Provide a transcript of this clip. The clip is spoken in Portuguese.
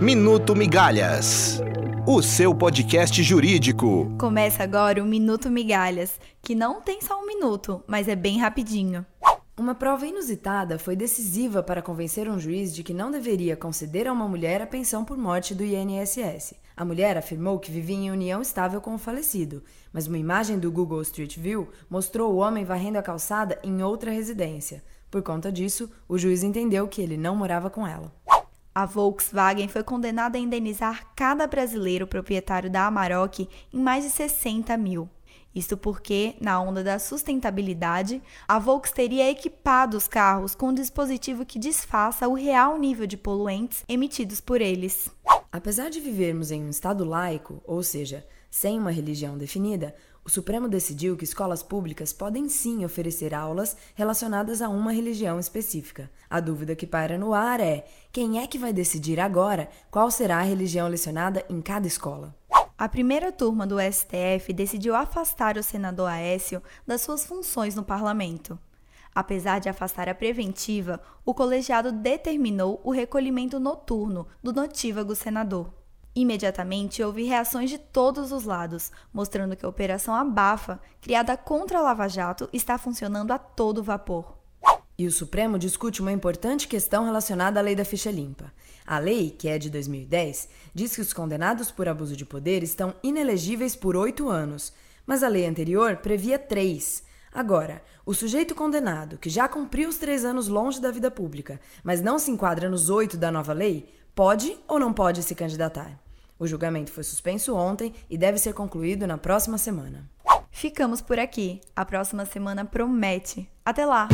Minuto Migalhas, o seu podcast jurídico. Começa agora o Minuto Migalhas, que não tem só um minuto, mas é bem rapidinho. Uma prova inusitada foi decisiva para convencer um juiz de que não deveria conceder a uma mulher a pensão por morte do INSS. A mulher afirmou que vivia em união estável com o falecido, mas uma imagem do Google Street View mostrou o homem varrendo a calçada em outra residência. Por conta disso, o juiz entendeu que ele não morava com ela. A Volkswagen foi condenada a indenizar cada brasileiro proprietário da Amarok em mais de 60 mil. Isto porque, na onda da sustentabilidade, a Volks teria equipado os carros com um dispositivo que disfarça o real nível de poluentes emitidos por eles. Apesar de vivermos em um Estado laico, ou seja, sem uma religião definida, o Supremo decidiu que escolas públicas podem sim oferecer aulas relacionadas a uma religião específica. A dúvida que paira no ar é: quem é que vai decidir agora qual será a religião lecionada em cada escola? A primeira turma do STF decidiu afastar o senador Aécio das suas funções no parlamento. Apesar de afastar a preventiva, o colegiado determinou o recolhimento noturno do notívago senador. Imediatamente houve reações de todos os lados, mostrando que a Operação Abafa, criada contra a Lava Jato, está funcionando a todo vapor. E o Supremo discute uma importante questão relacionada à lei da ficha limpa. A lei, que é de 2010, diz que os condenados por abuso de poder estão inelegíveis por oito anos, mas a lei anterior previa três. Agora, o sujeito condenado, que já cumpriu os três anos longe da vida pública, mas não se enquadra nos oito da nova lei, pode ou não pode se candidatar. O julgamento foi suspenso ontem e deve ser concluído na próxima semana. Ficamos por aqui. A próxima semana promete. Até lá!